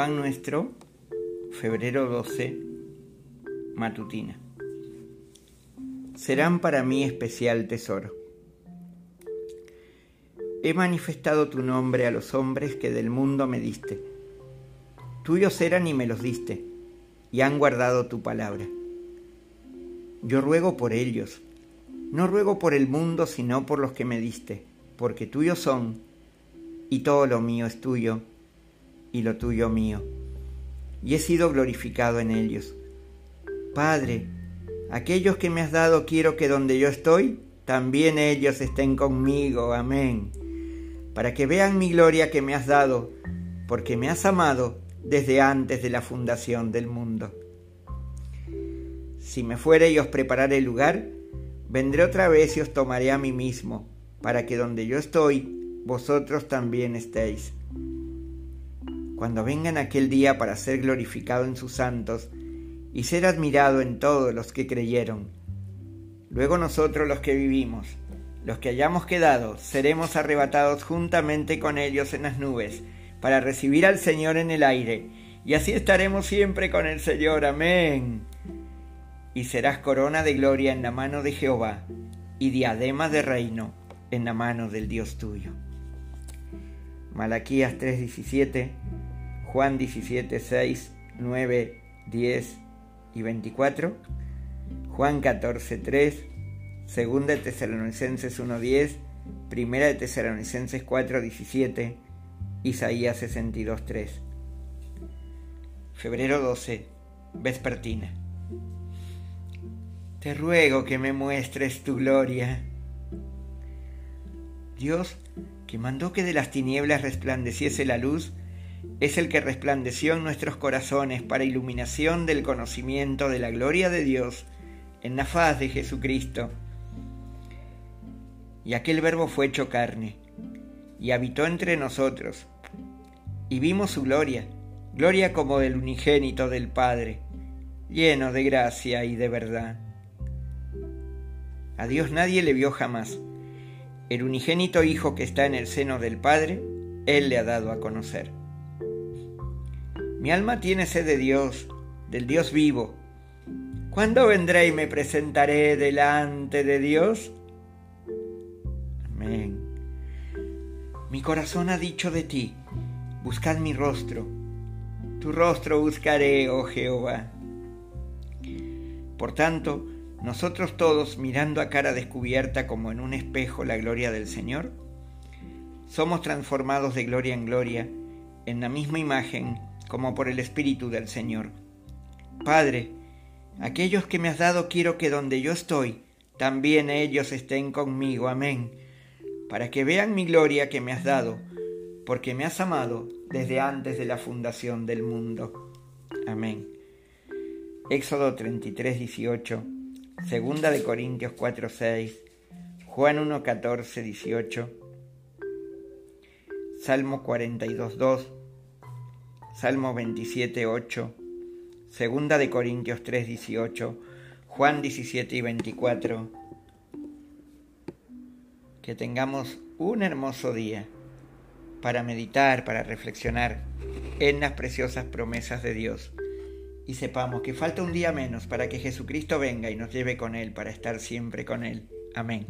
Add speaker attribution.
Speaker 1: Pan Nuestro, febrero 12, matutina. Serán para mí especial tesoro. He manifestado tu nombre a los hombres que del mundo me diste. Tuyos eran y me los diste, y han guardado tu palabra. Yo ruego por ellos, no ruego por el mundo, sino por los que me diste, porque tuyos son, y todo lo mío es tuyo y lo tuyo mío, y he sido glorificado en ellos. Padre, aquellos que me has dado quiero que donde yo estoy, también ellos estén conmigo. Amén. Para que vean mi gloria que me has dado, porque me has amado desde antes de la fundación del mundo. Si me fuere y os prepararé lugar, vendré otra vez y os tomaré a mí mismo, para que donde yo estoy, vosotros también estéis cuando vengan aquel día para ser glorificado en sus santos y ser admirado en todos los que creyeron. Luego nosotros los que vivimos, los que hayamos quedado, seremos arrebatados juntamente con ellos en las nubes, para recibir al Señor en el aire, y así estaremos siempre con el Señor. Amén. Y serás corona de gloria en la mano de Jehová, y diadema de reino en la mano del Dios tuyo. Malaquías 3:17 Juan 17, 6, 9, 10 y 24, Juan 14, 3, Segunda de Tesalonicenses 1, 10, Primera de Tesalonicenses 4, 17, Isaías 62, 3. Febrero 12, Vespertina. Te ruego que me muestres tu gloria. Dios, que mandó que de las tinieblas resplandeciese la luz, es el que resplandeció en nuestros corazones para iluminación del conocimiento de la gloria de Dios en la faz de Jesucristo. Y aquel verbo fue hecho carne, y habitó entre nosotros, y vimos su gloria, gloria como del unigénito del Padre, lleno de gracia y de verdad. A Dios nadie le vio jamás. El unigénito Hijo que está en el seno del Padre, Él le ha dado a conocer. Mi alma tiene sed de Dios, del Dios vivo. ¿Cuándo vendré y me presentaré delante de Dios? Amén. Mi corazón ha dicho de ti, buscad mi rostro. Tu rostro buscaré, oh Jehová. Por tanto, nosotros todos, mirando a cara descubierta como en un espejo la gloria del Señor, somos transformados de gloria en gloria en la misma imagen como por el Espíritu del Señor. Padre, aquellos que me has dado quiero que donde yo estoy, también ellos estén conmigo. Amén. Para que vean mi gloria que me has dado, porque me has amado desde antes de la fundación del mundo. Amén. Éxodo 33, 18, Segunda de Corintios 4, 6, Juan 1, 14, 18, Salmo 42, 2, Salmo 27, 8, Segunda de Corintios 3, 18, Juan 17 y 24. Que tengamos un hermoso día para meditar, para reflexionar en las preciosas promesas de Dios y sepamos que falta un día menos para que Jesucristo venga y nos lleve con Él para estar siempre con Él. Amén.